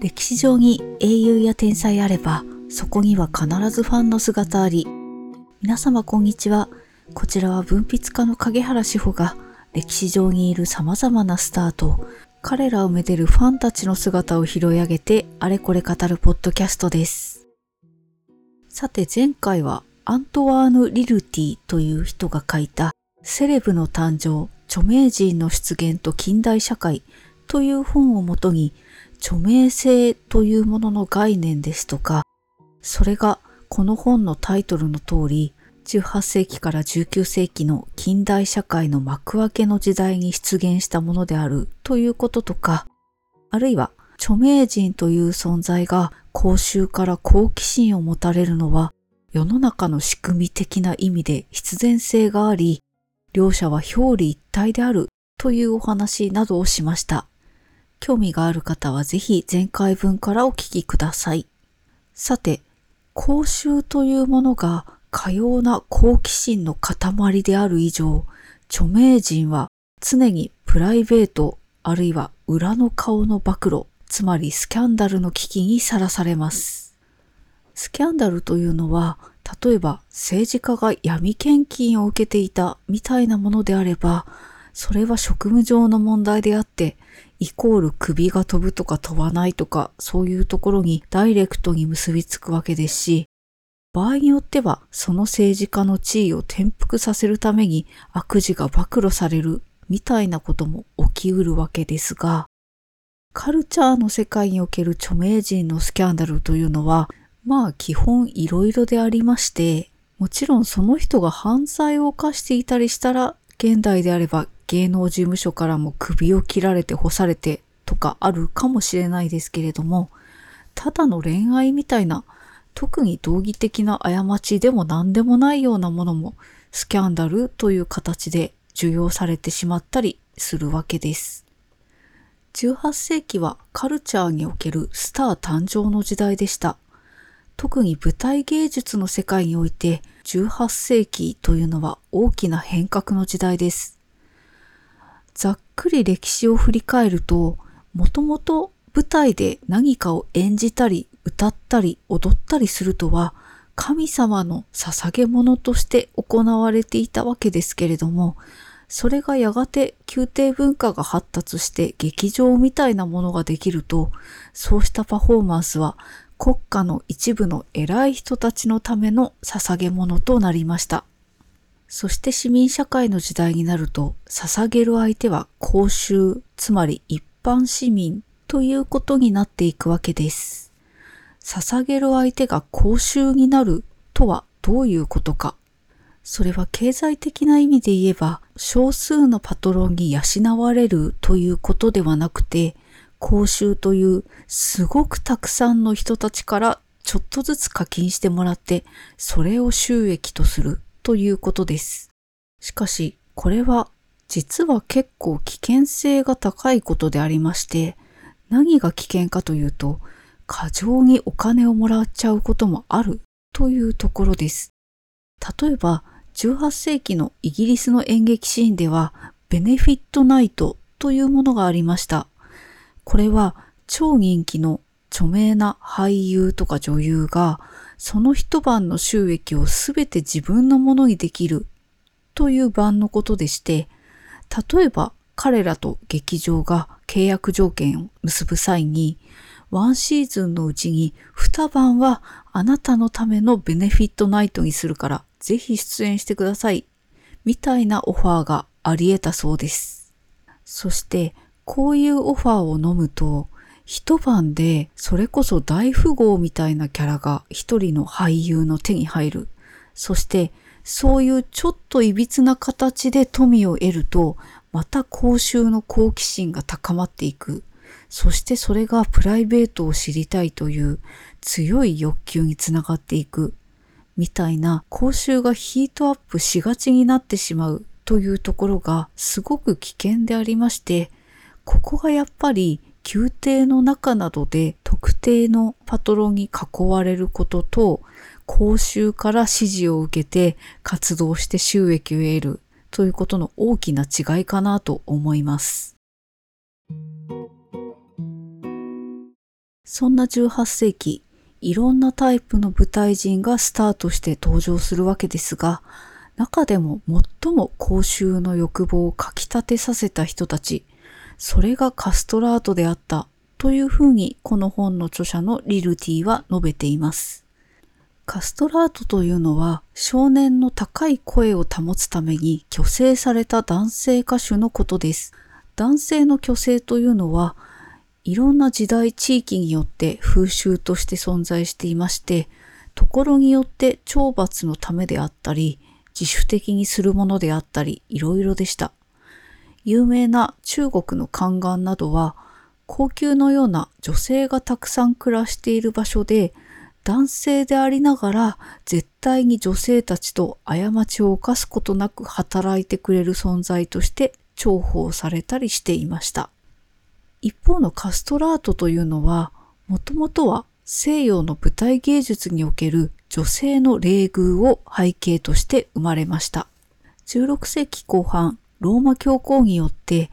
歴史上に英雄や天才あれば、そこには必ずファンの姿あり。皆様こんにちは。こちらは文筆家の影原志保が歴史上にいる様々なスターと彼らをめでるファンたちの姿を拾い上げてあれこれ語るポッドキャストです。さて前回はアントワーヌ・リルティという人が書いたセレブの誕生、著名人の出現と近代社会という本をもとに著名性というものの概念ですとか、それがこの本のタイトルの通り、18世紀から19世紀の近代社会の幕開けの時代に出現したものであるということとか、あるいは著名人という存在が公衆から好奇心を持たれるのは世の中の仕組み的な意味で必然性があり、両者は表裏一体であるというお話などをしました。興味がある方はぜひ前回分からお聞きください。さて、公衆というものがかような好奇心の塊である以上、著名人は常にプライベートあるいは裏の顔の暴露、つまりスキャンダルの危機にさらされます。スキャンダルというのは、例えば政治家が闇献金を受けていたみたいなものであれば、それは職務上の問題であって、イコール首が飛ぶとか飛ばないとか、そういうところにダイレクトに結びつくわけですし、場合によってはその政治家の地位を転覆させるために悪事が暴露されるみたいなことも起きうるわけですが、カルチャーの世界における著名人のスキャンダルというのは、まあ基本いろいろでありまして、もちろんその人が犯罪を犯していたりしたら、現代であれば芸能事務所からも首を切られて干されてとかあるかもしれないですけれども、ただの恋愛みたいな、特に道義的な過ちでも何でもないようなものも、スキャンダルという形で受容されてしまったりするわけです。18世紀はカルチャーにおけるスター誕生の時代でした。特に舞台芸術の世界において18世紀というのは大きな変革の時代です。ざっくり歴史を振り返ると、もともと舞台で何かを演じたり、歌ったり、踊ったりするとは、神様の捧げ物として行われていたわけですけれども、それがやがて宮廷文化が発達して劇場みたいなものができると、そうしたパフォーマンスは国家の一部の偉い人たちのための捧げ物となりました。そして市民社会の時代になると、捧げる相手は公衆、つまり一般市民ということになっていくわけです。捧げる相手が公衆になるとはどういうことか。それは経済的な意味で言えば、少数のパトロンに養われるということではなくて、公衆というすごくたくさんの人たちからちょっとずつ課金してもらって、それを収益とするということです。しかし、これは実は結構危険性が高いことでありまして、何が危険かというと、過剰にお金をもらっちゃうこともあるというところです。例えば、18世紀のイギリスの演劇シーンでは、ベネフィットナイトというものがありました。これは超人気の著名な俳優とか女優がその一晩の収益をすべて自分のものにできるという版のことでして、例えば彼らと劇場が契約条件を結ぶ際に、ワンシーズンのうちに二晩はあなたのためのベネフィットナイトにするからぜひ出演してください。みたいなオファーがあり得たそうです。そしてこういうオファーを飲むと一晩でそれこそ大富豪みたいなキャラが一人の俳優の手に入る。そしてそういうちょっと歪な形で富を得ると、また公衆の好奇心が高まっていく。そしてそれがプライベートを知りたいという強い欲求につながっていく。みたいな公衆がヒートアップしがちになってしまうというところがすごく危険でありまして、ここがやっぱり宮廷の中などで特定のパトロンに囲われることと、公衆から指示を受けて活動して収益を得るということの大きな違いかなと思います。そんな18世紀、いろんなタイプの舞台人がスタートして登場するわけですが、中でも最も公衆の欲望をかき立てさせた人たち、それがカストラートであったというふうにこの本の著者のリルティは述べています。カストラートというのは少年の高い声を保つために虚勢された男性歌手のことです。男性の虚勢というのはいろんな時代地域によって風習として存在していまして、ところによって懲罰のためであったり、自主的にするものであったり、いろいろでした。有名な中国の宦官などは、高級のような女性がたくさん暮らしている場所で、男性でありながら絶対に女性たちと過ちを犯すことなく働いてくれる存在として重宝されたりしていました。一方のカストラートというのは、もともとは西洋の舞台芸術における女性の礼遇を背景として生まれました。16世紀後半、ローマ教皇によって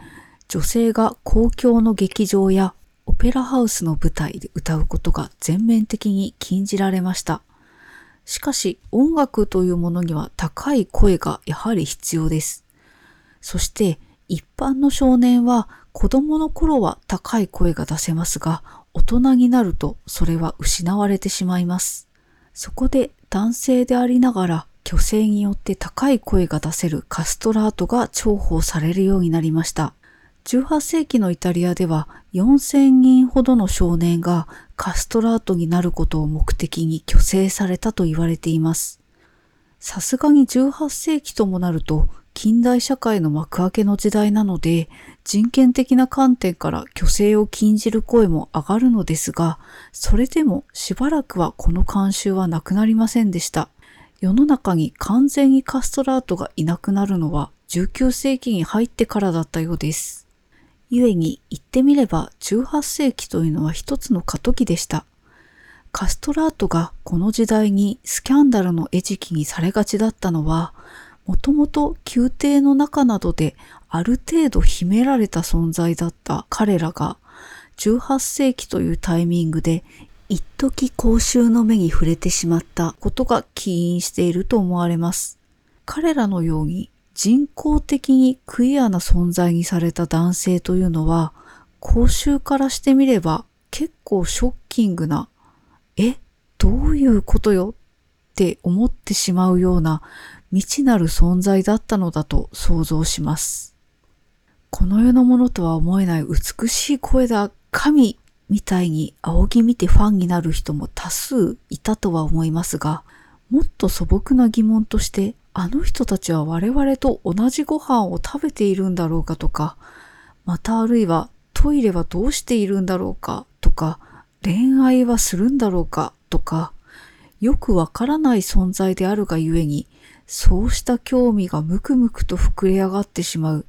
女性が公共の劇場やオペラハウスの舞台で歌うことが全面的に禁じられました。しかし音楽というものには高い声がやはり必要です。そして一般の少年は子供の頃は高い声が出せますが、大人になるとそれは失われてしまいます。そこで男性でありながら虚勢によって高い声が出せるカストラートが重宝されるようになりました。18世紀のイタリアでは4000人ほどの少年がカストラートになることを目的に虚勢されたと言われています。さすがに18世紀ともなると近代社会の幕開けの時代なので、人権的な観点から虚勢を禁じる声も上がるのですが、それでもしばらくはこの慣習はなくなりませんでした。世の中に完全にカストラートがいなくなるのは19世紀に入ってからだったようです。故に言ってみれば18世紀というのは一つの過渡期でした。カストラートがこの時代にスキャンダルの餌食にされがちだったのは、もともと宮廷の中などである程度秘められた存在だった彼らが18世紀というタイミングで一時公衆の目に触れてしまったことが起因していると思われます。彼らのように人工的にクイアな存在にされた男性というのは公衆からしてみれば結構ショッキングなえ、どういうことよって思ってしまうような未知なる存在だったのだと想像します。この世のものとは思えない美しい声だ、神みたいに仰ぎ見てファンになる人も多数いたとは思いますが、もっと素朴な疑問として、あの人たちは我々と同じご飯を食べているんだろうかとか、またあるいはトイレはどうしているんだろうかとか、恋愛はするんだろうかとか、よくわからない存在であるがゆえに、そうした興味がムクムクと膨れ上がってしまう。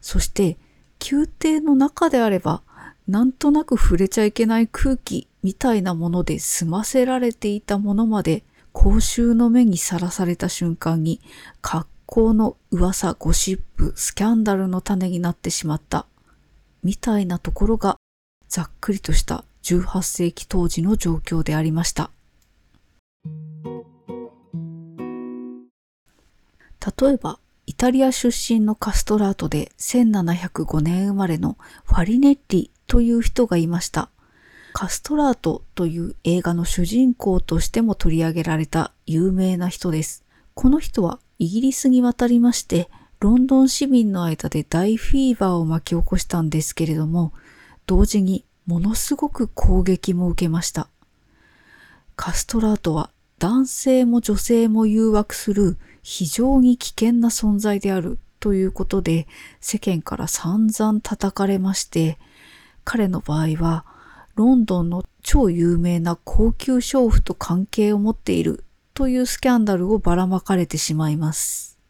そして、宮廷の中であれば、なんとなく触れちゃいけない空気みたいなもので済ませられていたものまで、公衆の目にさらされた瞬間に、格好の噂、ゴシップ、スキャンダルの種になってしまった。みたいなところが、ざっくりとした18世紀当時の状況でありました。例えば、イタリア出身のカストラートで1705年生まれのファリネッリという人がいました。カストラートという映画の主人公としても取り上げられた有名な人です。この人はイギリスに渡りまして、ロンドン市民の間で大フィーバーを巻き起こしたんですけれども、同時にものすごく攻撃も受けました。カストラートは男性も女性も誘惑する非常に危険な存在であるということで世間から散々叩かれまして、彼の場合はロンドンの超有名な高級娼婦と関係を持っているというスキャンダルをばらまかれてしまいます。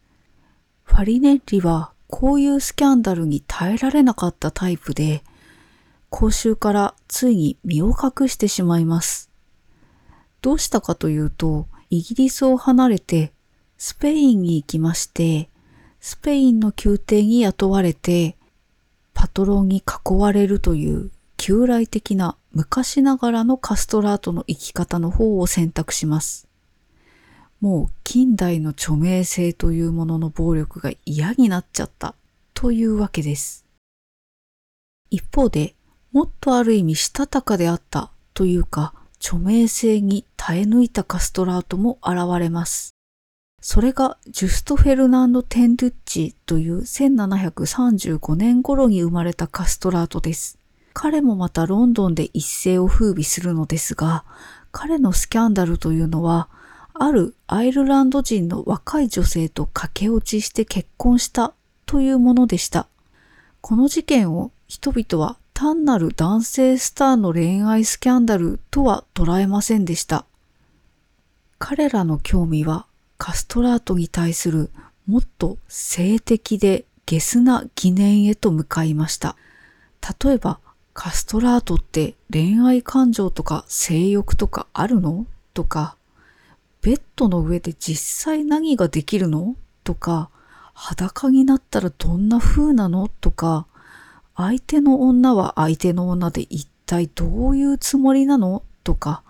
ファリネッリはこういうスキャンダルに耐えられなかったタイプで、公衆からついに身を隠してしまいます。どうしたかというと、イギリスを離れてスペインに行きまして、スペインの宮廷に雇われて、パトロンに囲われるという旧来的な昔ながらのカストラートの生き方の方を選択します。もう近代の著名性というものの暴力が嫌になっちゃったというわけです。一方で、もっとある意味したたかであったというか、著名性に耐え抜いたカストラートも現れます。それがジュスト・フェルナンド・テンドゥッチという1735年頃に生まれたカストラートです。彼もまたロンドンで一世を風靡するのですが、彼のスキャンダルというのは、あるアイルランド人の若い女性と駆け落ちして結婚したというものでした。この事件を人々は単なる男性スターの恋愛スキャンダルとは捉えませんでした。彼らの興味はカストラートに対するもっと性的でゲスな疑念へと向かいました。例えば、カストラートって恋愛感情とか性欲とかあるの？とか、ベッドの上で実際何ができるの？とか、裸になったらどんな風なの？とか、相手の女は相手の女で一体どういうつもりなの？とか、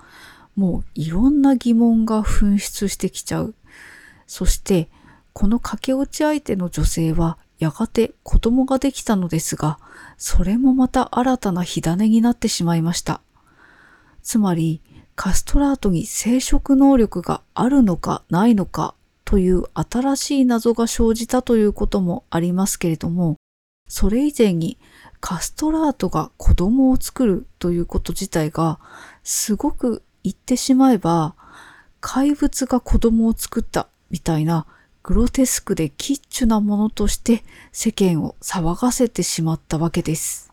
もういろんな疑問が噴出してきちゃう。そして、この駆け落ち相手の女性はやがて子供ができたのですが、それもまた新たな火種になってしまいました。つまり、カストラートに生殖能力があるのかないのかという新しい謎が生じたということもありますけれども、それ以前にカストラートが子供を作るということ自体がすごく言ってしまえば怪物が子供を作ったみたいなグロテスクでキッチュなものとして世間を騒がせてしまったわけです。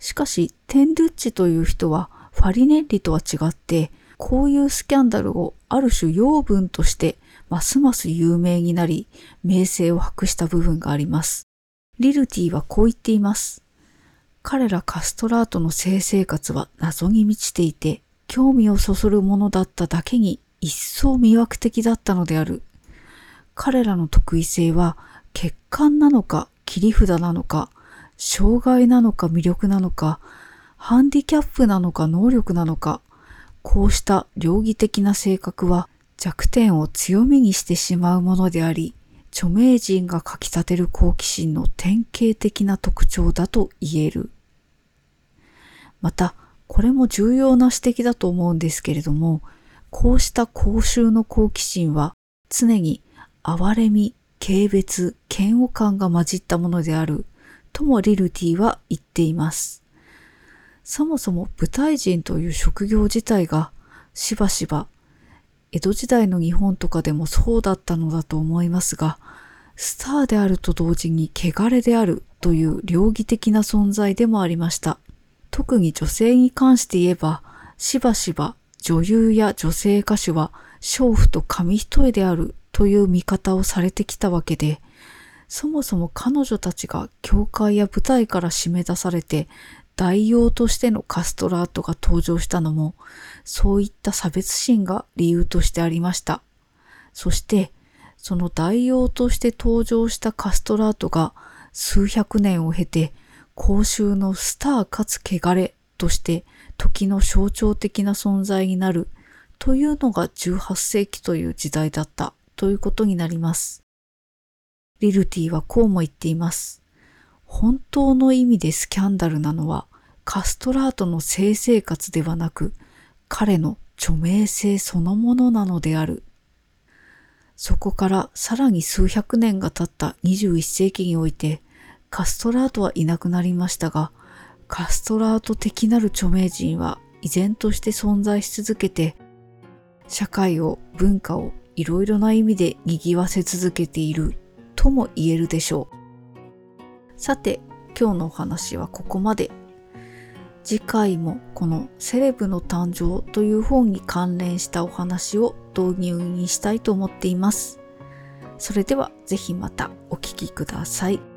しかし、テンドゥッチという人はファリネッリとは違って、こういうスキャンダルをある種養分としてますます有名になり、名声を博した部分があります。リルティはこう言っています。彼らカストラートの性生活は謎に満ちていて、興味をそそるものだっただけに一層魅惑的だったのである。彼らの得意性は血管なのか切り札なのか障害なのか魅力なのかハンディキャップなのか能力なのかこうした両義的な性格は弱点を強みにしてしまうものであり著名人が書き立てる好奇心の典型的な特徴だと言える。また、これも重要な指摘だと思うんですけれども、こうした公衆の好奇心は常に哀れみ、軽蔑、嫌悪感が混じったものであるともリルティは言っています。そもそも舞台人という職業自体がしばしば江戸時代の日本とかでもそうだったのだと思いますが、スターであると同時に汚れであるという両義的な存在でもありました。特に女性に関して言えば、しばしば女優や女性歌手は娼婦と紙一重であるという見方をされてきたわけで、そもそも彼女たちが教会や舞台から締め出されて代用としてのカストラートが登場したのも、そういった差別心が理由としてありました。そして、その代用として登場したカストラートが数百年を経て、公衆のスターかつ汚れとして時の象徴的な存在になるというのが18世紀という時代だったということになります。リルティはこうも言っています。本当の意味でスキャンダルなのはカストラートの性生活ではなく彼の著名性そのものなのである。そこからさらに数百年が経った21世紀においてカストラートはいなくなりましたがカストラート的なる著名人は依然として存在し続けて、社会を、文化をいろいろな意味で賑わせ続けているとも言えるでしょう。さて、今日のお話はここまで。次回もこのセレブの誕生という本に関連したお話を導入にしたいと思っています。それではぜひまたお聴きください。